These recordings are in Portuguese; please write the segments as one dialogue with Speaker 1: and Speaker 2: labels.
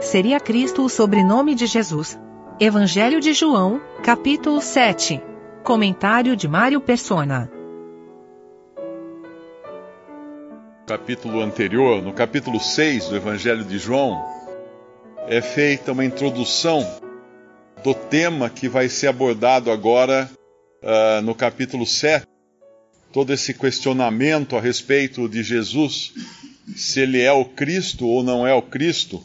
Speaker 1: Seria Cristo o sobrenome de Jesus? Evangelho de João, capítulo 7. Comentário de Mário Persona.
Speaker 2: Capítulo anterior, no capítulo 6 do Evangelho de João, é feita uma introdução do tema que vai ser abordado agora uh, no capítulo 7. Todo esse questionamento a respeito de Jesus, se ele é o Cristo ou não é o Cristo.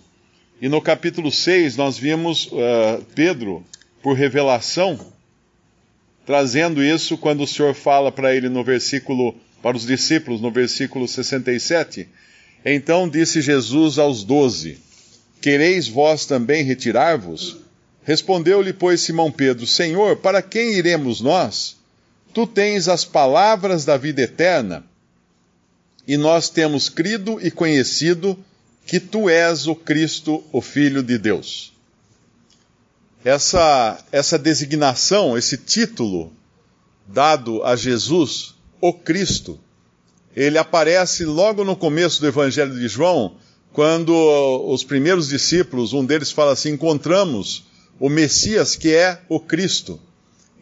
Speaker 2: E no capítulo 6 nós vimos uh, Pedro, por revelação, trazendo isso quando o Senhor fala para ele no versículo, para os discípulos, no versículo 67. Então disse Jesus aos doze: Quereis vós também retirar-vos? Respondeu-lhe, pois, Simão Pedro: Senhor, para quem iremos nós? Tu tens as palavras da vida eterna, e nós temos crido e conhecido que tu és o Cristo, o Filho de Deus. Essa, essa designação, esse título dado a Jesus, o Cristo, ele aparece logo no começo do Evangelho de João, quando os primeiros discípulos, um deles fala assim: encontramos o Messias que é o Cristo.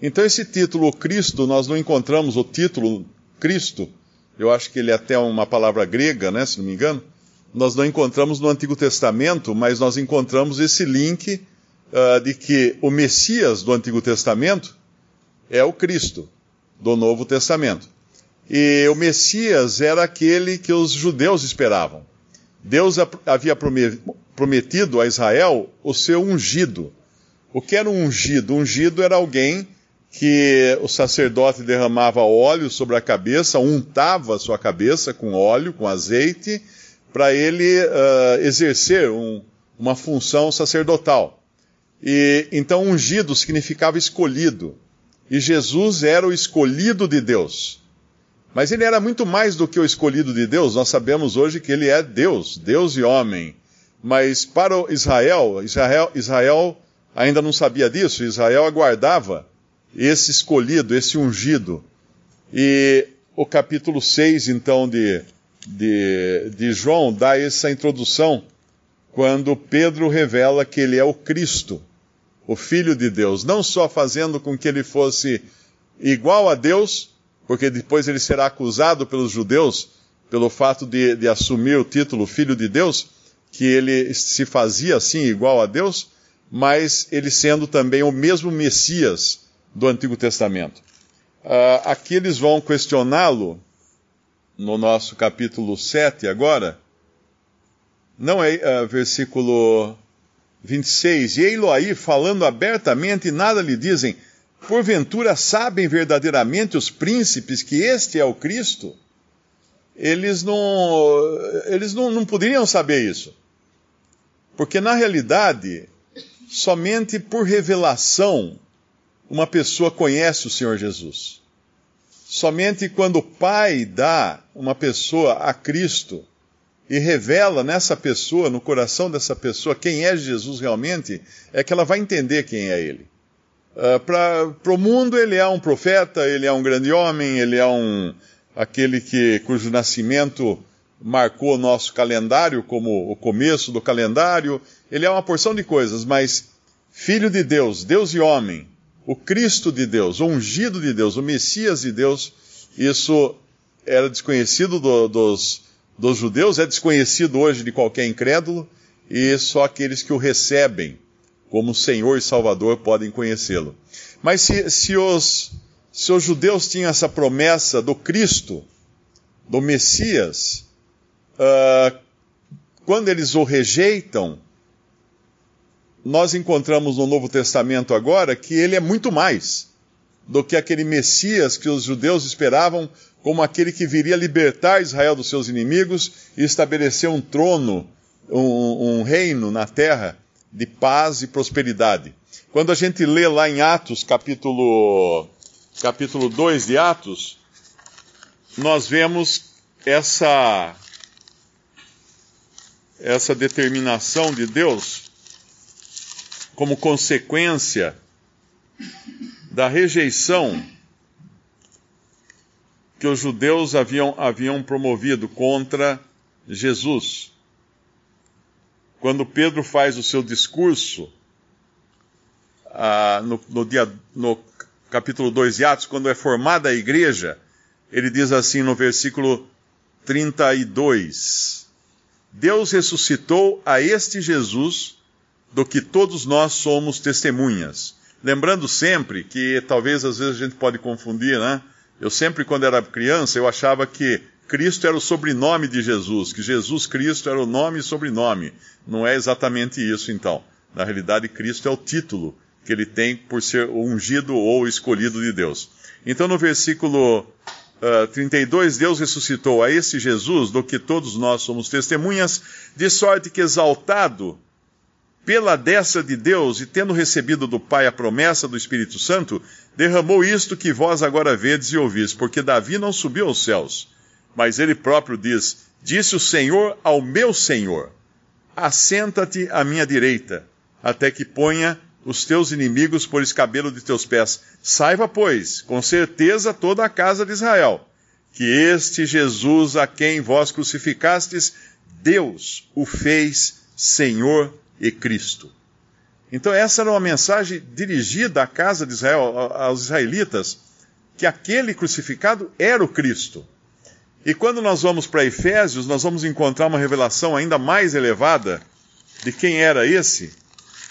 Speaker 2: Então, esse título, o Cristo, nós não encontramos o título Cristo, eu acho que ele é até uma palavra grega, né, se não me engano nós não encontramos no Antigo Testamento, mas nós encontramos esse link uh, de que o Messias do Antigo Testamento é o Cristo do Novo Testamento. E o Messias era aquele que os judeus esperavam. Deus havia prometido a Israel o seu ungido. O que era um ungido? Ungido era alguém que o sacerdote derramava óleo sobre a cabeça, untava a sua cabeça com óleo, com azeite, para ele uh, exercer um, uma função sacerdotal. E então ungido significava escolhido. E Jesus era o escolhido de Deus. Mas ele era muito mais do que o escolhido de Deus. Nós sabemos hoje que ele é Deus, Deus e homem. Mas para Israel, Israel, Israel ainda não sabia disso. Israel aguardava esse escolhido, esse ungido. E o capítulo 6, então, de, de, de João dá essa introdução quando Pedro revela que ele é o Cristo, o Filho de Deus, não só fazendo com que ele fosse igual a Deus, porque depois ele será acusado pelos judeus pelo fato de, de assumir o título Filho de Deus, que ele se fazia assim igual a Deus, mas ele sendo também o mesmo Messias do Antigo Testamento. Uh, aqui eles vão questioná-lo no nosso capítulo 7 agora, não é uh, versículo 26, e ei-lo falando abertamente e nada lhe dizem, porventura sabem verdadeiramente os príncipes que este é o Cristo? Eles não, eles não, não poderiam saber isso. Porque na realidade, somente por revelação uma pessoa conhece o Senhor Jesus. Somente quando o Pai dá uma pessoa a Cristo e revela nessa pessoa, no coração dessa pessoa, quem é Jesus realmente, é que ela vai entender quem é Ele. Uh, Para o mundo, ele é um profeta, ele é um grande homem, ele é um aquele que cujo nascimento marcou o nosso calendário como o começo do calendário. Ele é uma porção de coisas, mas filho de Deus, Deus e homem, o Cristo de Deus, o ungido de Deus, o Messias de Deus, isso era desconhecido do, dos, dos judeus, é desconhecido hoje de qualquer incrédulo, e só aqueles que o recebem como Senhor e Salvador podem conhecê-lo. Mas se, se, os, se os judeus tinham essa promessa do Cristo, do Messias, uh, quando eles o rejeitam, nós encontramos no Novo Testamento agora que ele é muito mais do que aquele Messias que os judeus esperavam como aquele que viria libertar Israel dos seus inimigos e estabelecer um trono, um, um reino na terra de paz e prosperidade. Quando a gente lê lá em Atos, capítulo, capítulo 2 de Atos, nós vemos essa, essa determinação de Deus como consequência da rejeição que os judeus haviam, haviam promovido contra Jesus. quando Pedro faz o seu discurso ah, no, no, dia, no capítulo 2 de Atos, quando é formada a igreja, ele diz assim no versículo 32: Deus ressuscitou a este Jesus, do que todos nós somos testemunhas. Lembrando sempre que talvez às vezes a gente pode confundir, né? Eu sempre, quando era criança, eu achava que Cristo era o sobrenome de Jesus, que Jesus Cristo era o nome e sobrenome. Não é exatamente isso, então. Na realidade, Cristo é o título que ele tem por ser ungido ou escolhido de Deus. Então, no versículo uh, 32, Deus ressuscitou a esse Jesus, do que todos nós somos testemunhas, de sorte que exaltado pela destra de Deus e tendo recebido do Pai a promessa do Espírito Santo, derramou isto que vós agora vedes e ouvis, porque Davi não subiu aos céus, mas ele próprio diz: Disse o Senhor ao meu Senhor: Assenta-te à minha direita, até que ponha os teus inimigos por escabelo de teus pés. Saiba, pois, com certeza toda a casa de Israel, que este Jesus a quem vós crucificastes, Deus o fez Senhor e Cristo. Então, essa era uma mensagem dirigida à casa de Israel, aos israelitas, que aquele crucificado era o Cristo. E quando nós vamos para Efésios, nós vamos encontrar uma revelação ainda mais elevada de quem era esse.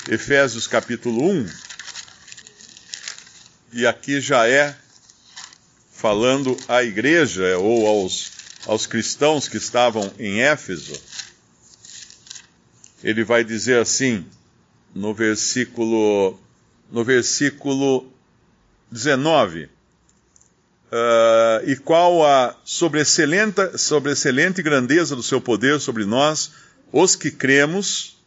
Speaker 2: Efésios capítulo 1. E aqui já é falando à igreja ou aos, aos cristãos que estavam em Éfeso ele vai dizer assim, no versículo, no versículo 19. Uh, e qual a sobreexcelente, sobreexcelente grandeza do seu poder sobre nós, os que cremos,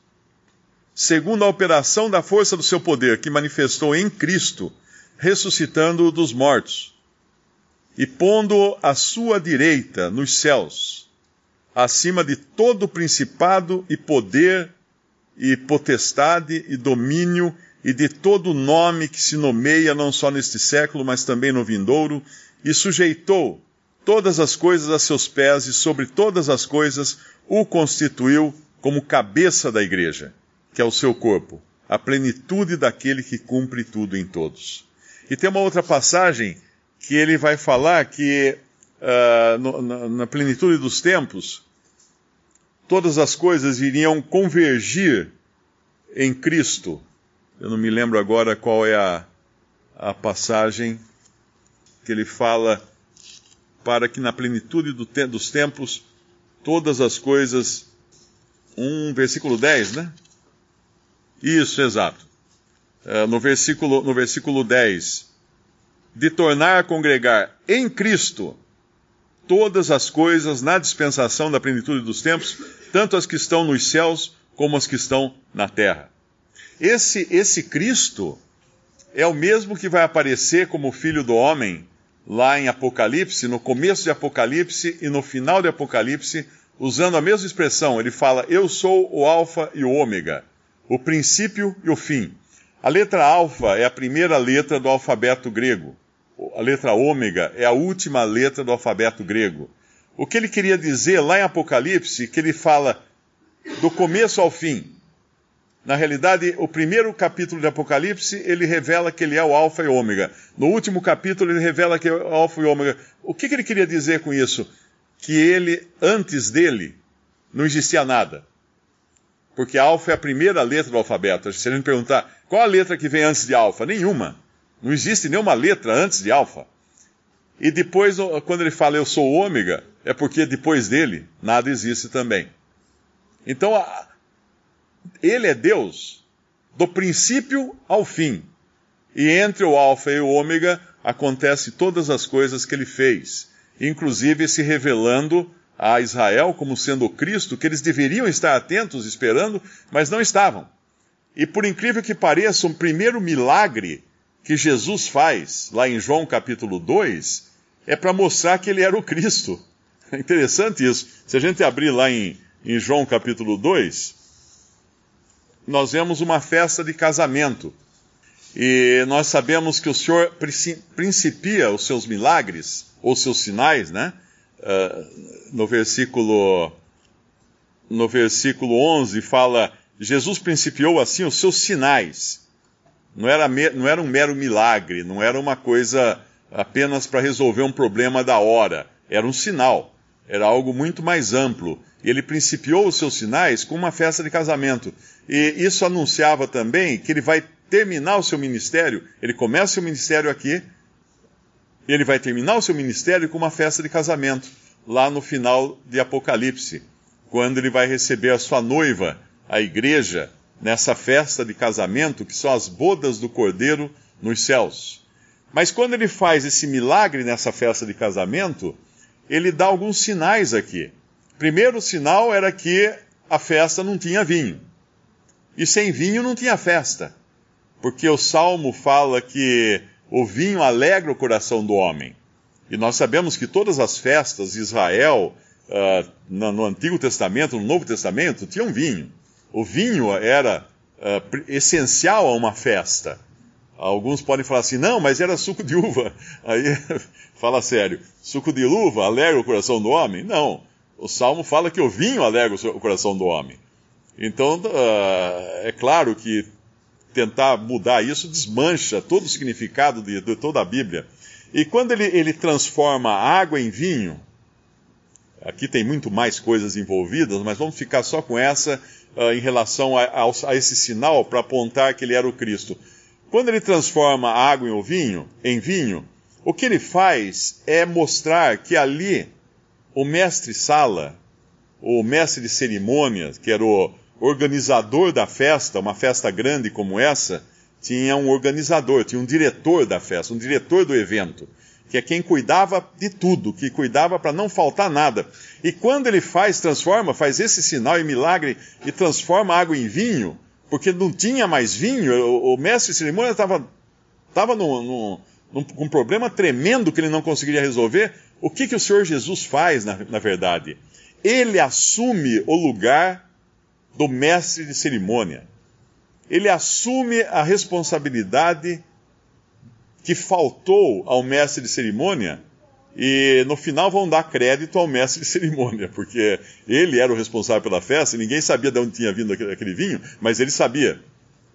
Speaker 2: segundo a operação da força do seu poder, que manifestou em Cristo, ressuscitando-o dos mortos, e pondo-o à sua direita nos céus acima de todo principado e poder e potestade e domínio e de todo nome que se nomeia não só neste século, mas também no vindouro, e sujeitou todas as coisas a seus pés e sobre todas as coisas o constituiu como cabeça da igreja, que é o seu corpo, a plenitude daquele que cumpre tudo em todos. E tem uma outra passagem que ele vai falar que uh, no, na, na plenitude dos tempos, todas as coisas iriam convergir em Cristo. Eu não me lembro agora qual é a, a passagem que ele fala para que na plenitude do te dos tempos todas as coisas. Um versículo 10, né? Isso, exato. É, no, versículo, no versículo 10. De tornar a congregar em Cristo todas as coisas na dispensação da plenitude dos tempos, tanto as que estão nos céus como as que estão na terra. Esse, esse Cristo é o mesmo que vai aparecer como filho do homem lá em Apocalipse, no começo de Apocalipse e no final de Apocalipse, usando a mesma expressão. Ele fala: Eu sou o Alfa e o Ômega, o princípio e o fim. A letra Alfa é a primeira letra do alfabeto grego a letra ômega é a última letra do alfabeto grego. O que ele queria dizer lá em Apocalipse, que ele fala do começo ao fim. Na realidade, o primeiro capítulo de Apocalipse, ele revela que ele é o alfa e ômega. No último capítulo, ele revela que é o alfa e ômega. O que, que ele queria dizer com isso? Que ele, antes dele, não existia nada. Porque alfa é a primeira letra do alfabeto. Se a gente perguntar, qual a letra que vem antes de alfa? Nenhuma. Não existe nenhuma letra antes de alfa. E depois, quando ele fala eu sou ômega, é porque depois dele nada existe também. Então, ele é Deus do princípio ao fim. E entre o alfa e o ômega acontece todas as coisas que ele fez, inclusive se revelando a Israel como sendo o Cristo, que eles deveriam estar atentos esperando, mas não estavam. E por incrível que pareça, um primeiro milagre que Jesus faz lá em João capítulo 2 é para mostrar que ele era o Cristo. É interessante isso. Se a gente abrir lá em, em João capítulo 2, nós vemos uma festa de casamento. E nós sabemos que o Senhor principia os seus milagres, ou seus sinais, né? Uh, no versículo no versículo 11, fala: Jesus principiou assim os seus sinais. Não era, não era um mero milagre, não era uma coisa apenas para resolver um problema da hora. Era um sinal, era algo muito mais amplo. Ele principiou os seus sinais com uma festa de casamento. E isso anunciava também que ele vai terminar o seu ministério. Ele começa o ministério aqui, ele vai terminar o seu ministério com uma festa de casamento, lá no final de Apocalipse, quando ele vai receber a sua noiva, a igreja, nessa festa de casamento, que são as bodas do cordeiro nos céus. Mas quando ele faz esse milagre nessa festa de casamento, ele dá alguns sinais aqui. Primeiro sinal era que a festa não tinha vinho. E sem vinho não tinha festa. Porque o salmo fala que o vinho alegra o coração do homem. E nós sabemos que todas as festas de Israel, uh, no, Antigo Testamento, no Novo Testamento, tinham vinho. O vinho era uh, essencial a uma festa. Alguns podem falar assim, não, mas era suco de uva. Aí, fala sério, suco de uva alegra o coração do homem? Não. O Salmo fala que o vinho alegra o coração do homem. Então, uh, é claro que tentar mudar isso desmancha todo o significado de, de toda a Bíblia. E quando ele, ele transforma água em vinho, aqui tem muito mais coisas envolvidas, mas vamos ficar só com essa uh, em relação a, a, a esse sinal para apontar que ele era o Cristo. Quando ele transforma a água em vinho, em vinho, o que ele faz é mostrar que ali o mestre Sala, o mestre de cerimônias, que era o, organizador da festa, uma festa grande como essa, tinha um organizador, tinha um diretor da festa, um diretor do evento, que é quem cuidava de tudo, que cuidava para não faltar nada. E quando ele faz, transforma, faz esse sinal e milagre e transforma água em vinho, porque não tinha mais vinho, o, o mestre de cerimônia estava tava com um problema tremendo que ele não conseguiria resolver. O que, que o Senhor Jesus faz, na, na verdade? Ele assume o lugar do mestre de cerimônia. Ele assume a responsabilidade que faltou ao mestre de cerimônia e no final vão dar crédito ao mestre de cerimônia, porque ele era o responsável pela festa, e ninguém sabia de onde tinha vindo aquele vinho, mas ele sabia.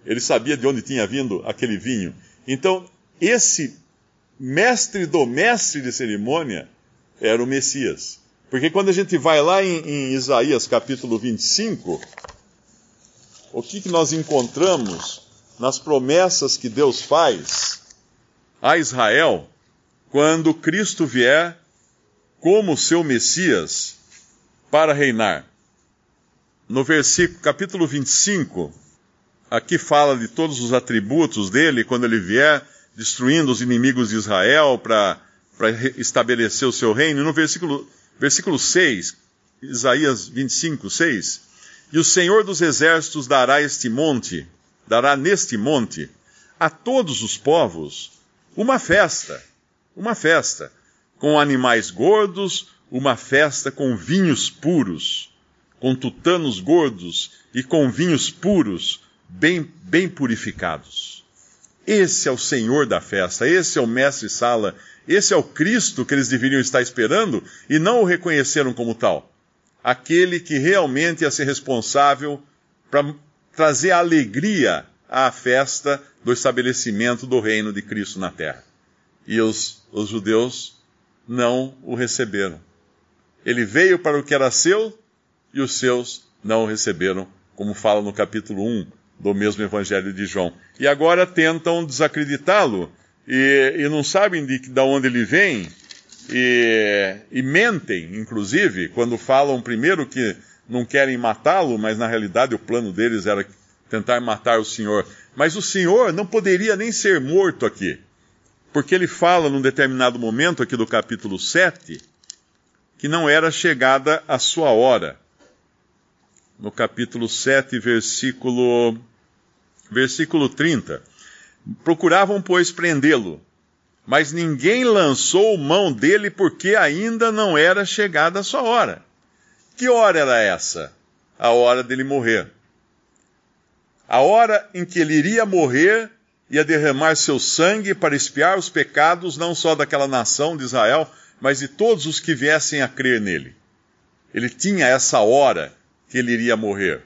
Speaker 2: Ele sabia de onde tinha vindo aquele vinho. Então, esse mestre do mestre de cerimônia era o Messias. Porque quando a gente vai lá em, em Isaías capítulo 25, o que, que nós encontramos nas promessas que Deus faz a Israel quando Cristo vier como seu Messias para reinar? No versículo, capítulo 25, aqui fala de todos os atributos dele quando ele vier destruindo os inimigos de Israel para estabelecer o seu reino. No versículo Versículo 6, Isaías 25, 6. E o Senhor dos Exércitos dará este monte, dará neste monte, a todos os povos, uma festa, uma festa, com animais gordos, uma festa com vinhos puros, com tutanos gordos e com vinhos puros, bem, bem purificados. Esse é o Senhor da festa, esse é o mestre Sala, esse é o Cristo que eles deveriam estar esperando e não o reconheceram como tal. Aquele que realmente ia ser responsável para trazer alegria à festa do estabelecimento do reino de Cristo na terra. E os, os judeus não o receberam. Ele veio para o que era seu e os seus não o receberam, como fala no capítulo 1 do mesmo Evangelho de João. E agora tentam desacreditá-lo e, e não sabem de, de onde ele vem e, e mentem, inclusive, quando falam primeiro que não querem matá-lo, mas na realidade o plano deles era tentar matar o Senhor. Mas o Senhor não poderia nem ser morto aqui, porque ele fala num determinado momento aqui do capítulo 7 que não era chegada a sua hora. No capítulo 7, versículo, versículo 30. Procuravam, pois, prendê-lo, mas ninguém lançou mão dele porque ainda não era chegada a sua hora. Que hora era essa? A hora dele morrer. A hora em que ele iria morrer, ia derramar seu sangue para espiar os pecados não só daquela nação de Israel, mas de todos os que viessem a crer nele. Ele tinha essa hora que ele iria morrer.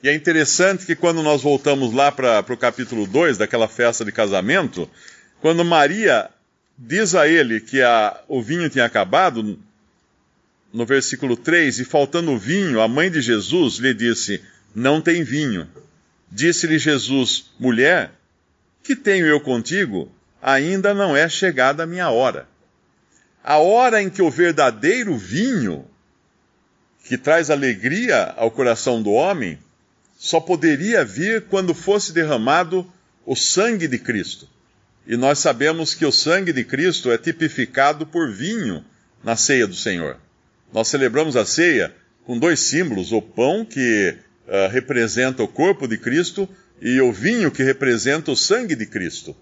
Speaker 2: E é interessante que quando nós voltamos lá para o capítulo 2 daquela festa de casamento, quando Maria diz a ele que a, o vinho tinha acabado, no versículo 3, e faltando vinho, a mãe de Jesus lhe disse: Não tem vinho. Disse-lhe Jesus: Mulher, que tenho eu contigo? Ainda não é chegada a minha hora. A hora em que o verdadeiro vinho, que traz alegria ao coração do homem, só poderia vir quando fosse derramado o sangue de Cristo. E nós sabemos que o sangue de Cristo é tipificado por vinho na ceia do Senhor. Nós celebramos a ceia com dois símbolos: o pão, que uh, representa o corpo de Cristo, e o vinho, que representa o sangue de Cristo.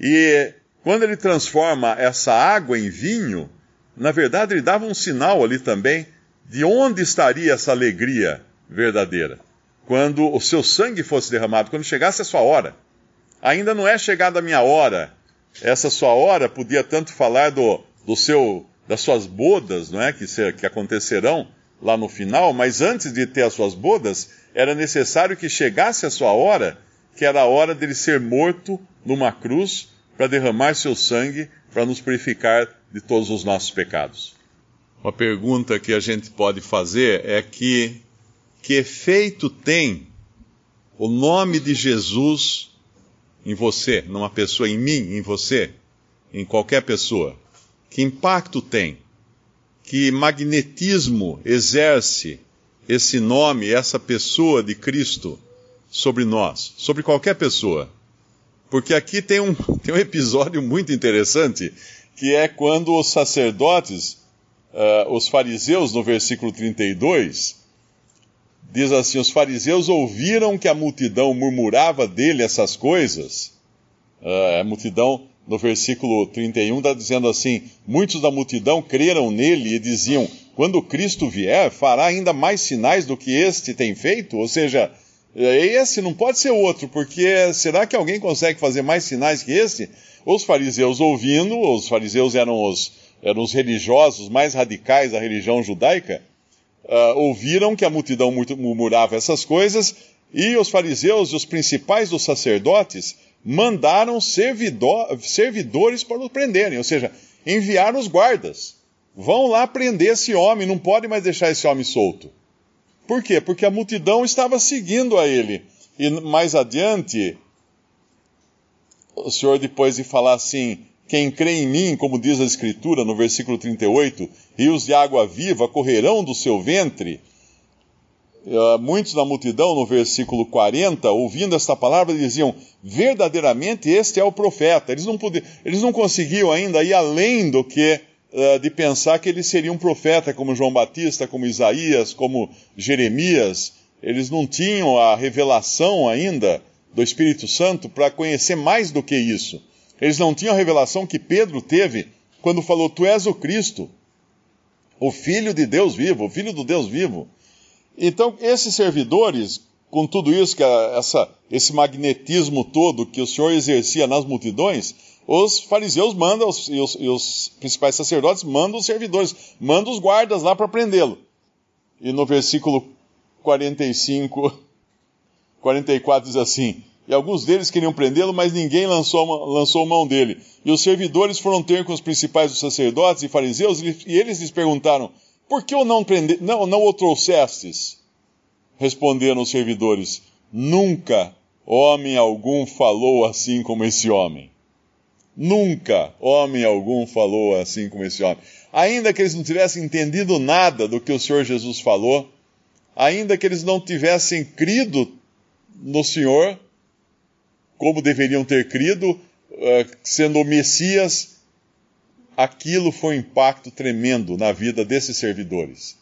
Speaker 2: E quando ele transforma essa água em vinho, na verdade ele dava um sinal ali também de onde estaria essa alegria verdadeira. Quando o seu sangue fosse derramado, quando chegasse a sua hora. Ainda não é chegada a minha hora. Essa sua hora podia tanto falar do, do seu das suas bodas, não é, que, se, que acontecerão lá no final, mas antes de ter as suas bodas, era necessário que chegasse a sua hora, que era a hora dele ser morto numa cruz para derramar seu sangue para nos purificar de todos os nossos pecados. Uma pergunta que a gente pode fazer é que que efeito tem o nome de Jesus em você, numa pessoa, em mim, em você, em qualquer pessoa? Que impacto tem? Que magnetismo exerce esse nome, essa pessoa de Cristo sobre nós, sobre qualquer pessoa? Porque aqui tem um, tem um episódio muito interessante, que é quando os sacerdotes, uh, os fariseus, no versículo 32, diz assim: Os fariseus ouviram que a multidão murmurava dele essas coisas. Uh, a multidão no versículo 31 está dizendo assim: Muitos da multidão creram nele e diziam: Quando Cristo vier, fará ainda mais sinais do que este tem feito? Ou seja, esse não pode ser outro, porque será que alguém consegue fazer mais sinais que este? Os fariseus ouvindo, os fariseus eram os, eram os religiosos mais radicais da religião judaica, uh, ouviram que a multidão murmurava essas coisas, e os fariseus e os principais dos sacerdotes mandaram servidor, servidores para o prenderem, ou seja, enviaram os guardas. Vão lá prender esse homem, não pode mais deixar esse homem solto. Por quê? Porque a multidão estava seguindo a ele. E mais adiante, o Senhor, depois de falar assim: Quem crê em mim, como diz a Escritura no versículo 38, rios de água viva correrão do seu ventre muitos da multidão, no versículo 40, ouvindo esta palavra, diziam: verdadeiramente este é o profeta. Eles não, podiam, eles não conseguiam ainda ir além do que uh, de pensar que ele seria um profeta, como João Batista, como Isaías, como Jeremias. Eles não tinham a revelação ainda do Espírito Santo para conhecer mais do que isso. Eles não tinham a revelação que Pedro teve quando falou: Tu és o Cristo, o Filho de Deus vivo, o Filho do Deus vivo. Então, esses servidores, com tudo isso, que essa, esse magnetismo todo que o Senhor exercia nas multidões, os fariseus mandam, os, e, os, e os principais sacerdotes mandam os servidores, mandam os guardas lá para prendê-lo. E no versículo 45, 44 diz assim: E alguns deles queriam prendê-lo, mas ninguém lançou, lançou mão dele. E os servidores foram ter com os principais dos sacerdotes e fariseus, e eles lhes perguntaram: por que o não, prende... não, não o trouxestes? Responderam os servidores: Nunca homem algum falou assim como esse homem. Nunca homem algum falou assim como esse homem. Ainda que eles não tivessem entendido nada do que o Senhor Jesus falou, ainda que eles não tivessem crido no Senhor, como deveriam ter crido, eh, sendo o Messias, aquilo foi um impacto tremendo na vida desses servidores.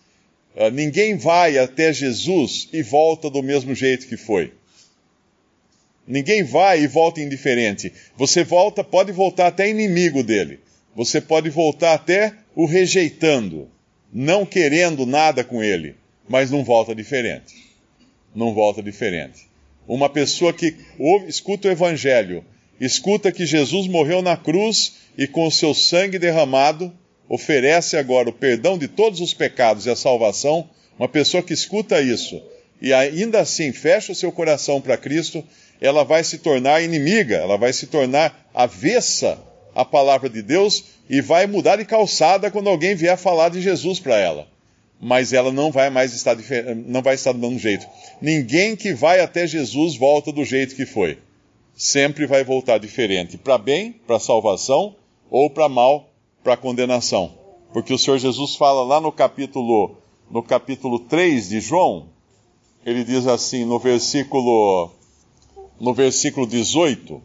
Speaker 2: Uh, ninguém vai até Jesus e volta do mesmo jeito que foi. Ninguém vai e volta indiferente. Você volta, pode voltar até inimigo dele. Você pode voltar até o rejeitando, não querendo nada com ele, mas não volta diferente. Não volta diferente. Uma pessoa que ouve, escuta o evangelho, escuta que Jesus morreu na cruz e com o seu sangue derramado oferece agora o perdão de todos os pecados e a salvação, Uma pessoa que escuta isso e ainda assim fecha o seu coração para Cristo, ela vai se tornar inimiga, ela vai se tornar avessa à palavra de Deus e vai mudar de calçada quando alguém vier falar de Jesus para ela. Mas ela não vai mais estar não vai estar do mesmo jeito. Ninguém que vai até Jesus volta do jeito que foi. Sempre vai voltar diferente, para bem, para salvação, ou para mal, para condenação. Porque o Senhor Jesus fala lá no capítulo no capítulo 3 de João, ele diz assim no versículo no versículo 18: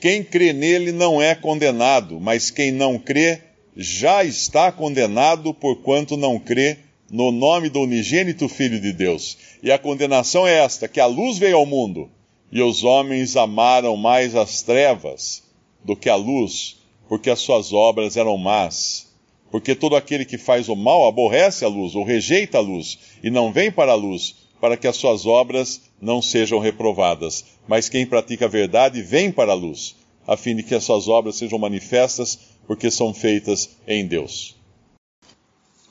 Speaker 2: Quem crê nele não é condenado, mas quem não crê já está condenado porquanto não crê no nome do unigênito Filho de Deus. E a condenação é esta: que a luz veio ao mundo, e os homens amaram mais as trevas do que a luz, porque as suas obras eram más. Porque todo aquele que faz o mal aborrece a luz, ou rejeita a luz, e não vem para a luz, para que as suas obras não sejam reprovadas. Mas quem pratica a verdade vem para a luz, a fim de que as suas obras sejam manifestas, porque são feitas em Deus.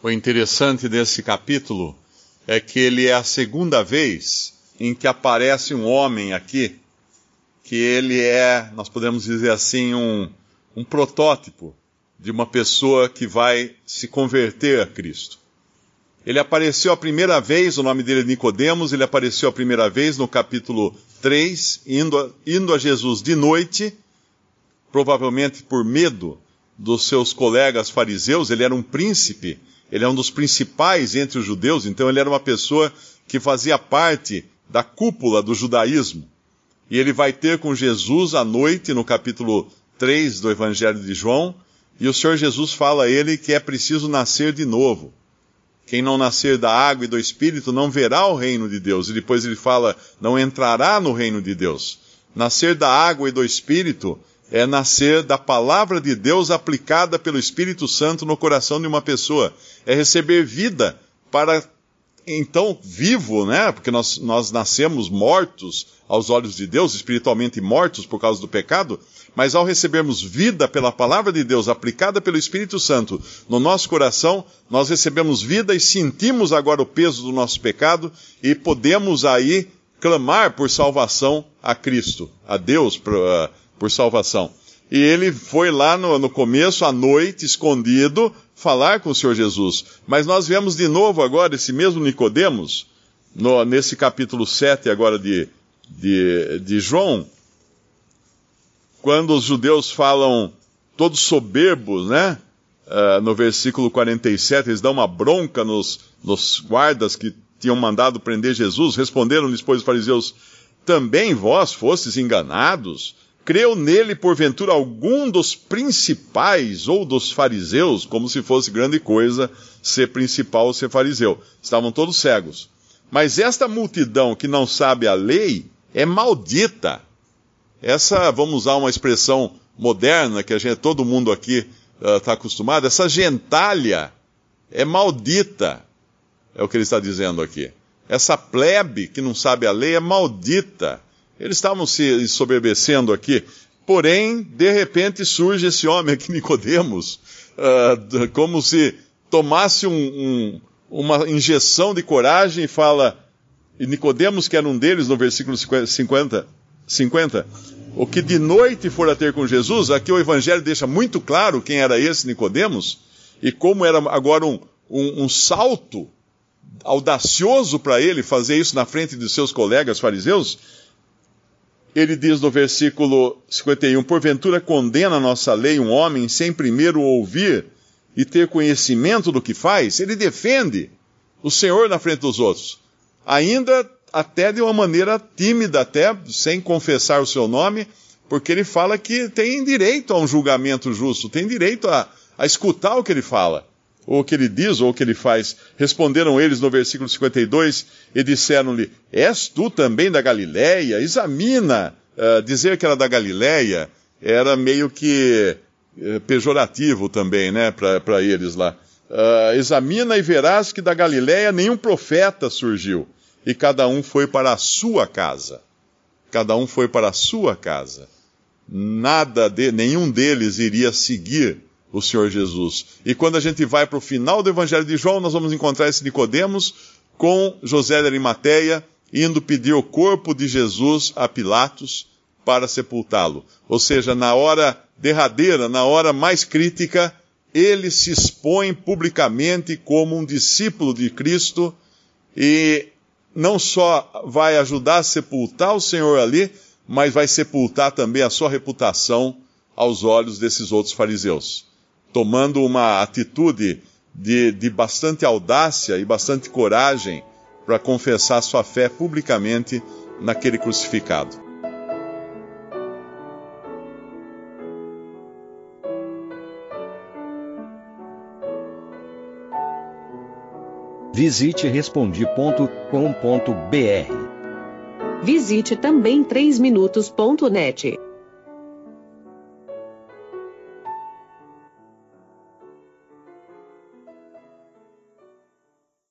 Speaker 2: O interessante desse capítulo é que ele é a segunda vez em que aparece um homem aqui, que ele é, nós podemos dizer assim, um, um protótipo de uma pessoa que vai se converter a Cristo. Ele apareceu a primeira vez, o nome dele é Nicodemos, ele apareceu a primeira vez no capítulo 3, indo a, indo a Jesus de noite, provavelmente por medo dos seus colegas fariseus, ele era um príncipe, ele é um dos principais entre os judeus, então ele era uma pessoa que fazia parte da cúpula do judaísmo. E ele vai ter com Jesus à noite, no capítulo 3 do Evangelho de João, e o Senhor Jesus fala a ele que é preciso nascer de novo. Quem não nascer da água e do Espírito não verá o reino de Deus. E depois ele fala, não entrará no reino de Deus. Nascer da água e do Espírito é nascer da palavra de Deus aplicada pelo Espírito Santo no coração de uma pessoa. É receber vida para então vivo, né? Porque nós, nós nascemos mortos aos olhos de Deus, espiritualmente mortos por causa do pecado, mas ao recebermos vida pela palavra de Deus aplicada pelo Espírito Santo no nosso coração, nós recebemos vida e sentimos agora o peso do nosso pecado e podemos aí clamar por salvação a Cristo, a Deus por, uh, por salvação. E ele foi lá no, no começo, à noite, escondido, falar com o Senhor Jesus. Mas nós vemos de novo agora esse mesmo Nicodemos, nesse capítulo 7 agora de, de, de João, quando os judeus falam todos soberbos, né? Uh, no versículo 47, eles dão uma bronca nos, nos guardas que tinham mandado prender Jesus. Responderam-lhes, pois, os fariseus: Também vós fostes enganados? Creu nele, porventura, algum dos principais ou dos fariseus, como se fosse grande coisa ser principal ou ser fariseu. Estavam todos cegos. Mas esta multidão que não sabe a lei é maldita. Essa, vamos usar uma expressão moderna que a gente, todo mundo aqui está uh, acostumado, essa gentalha é maldita, é o que ele está dizendo aqui. Essa plebe que não sabe a lei é maldita. Eles estavam se soberbecendo aqui, porém, de repente surge esse homem aqui, Nicodemos, uh, como se tomasse um, um, uma injeção de coragem e fala, e Nicodemos, que era um deles, no versículo 50, 50, o que de noite for a ter com Jesus, aqui o Evangelho deixa muito claro quem era esse Nicodemos e como era agora um, um, um salto audacioso para ele fazer isso na frente de seus colegas fariseus. Ele diz no versículo 51: Porventura condena a nossa lei um homem sem primeiro ouvir e ter conhecimento do que faz? Ele defende o Senhor na frente dos outros. Ainda até de uma maneira tímida, até sem confessar o seu nome, porque ele fala que tem direito a um julgamento justo, tem direito a, a escutar o que ele fala, ou o que ele diz, ou o que ele faz. Responderam eles no versículo 52 e disseram-lhe: És tu também da Galileia? Examina. Uh, dizer que era da Galileia era meio que uh, pejorativo também, né, para eles lá. Uh, examina e verás que da Galileia nenhum profeta surgiu e cada um foi para a sua casa. Cada um foi para a sua casa. Nada de, nenhum deles iria seguir o Senhor Jesus. E quando a gente vai para o final do Evangelho de João, nós vamos encontrar esse Nicodemos com José de Arimateia indo pedir o corpo de Jesus a Pilatos para sepultá-lo. Ou seja, na hora derradeira, na hora mais crítica, ele se expõe publicamente como um discípulo de Cristo e não só vai ajudar a sepultar o Senhor ali, mas vai sepultar também a sua reputação aos olhos desses outros fariseus, tomando uma atitude de, de bastante audácia e bastante coragem para confessar sua fé publicamente naquele crucificado.
Speaker 3: Visite respondi.com.br.
Speaker 4: Visite também 3minutos.net.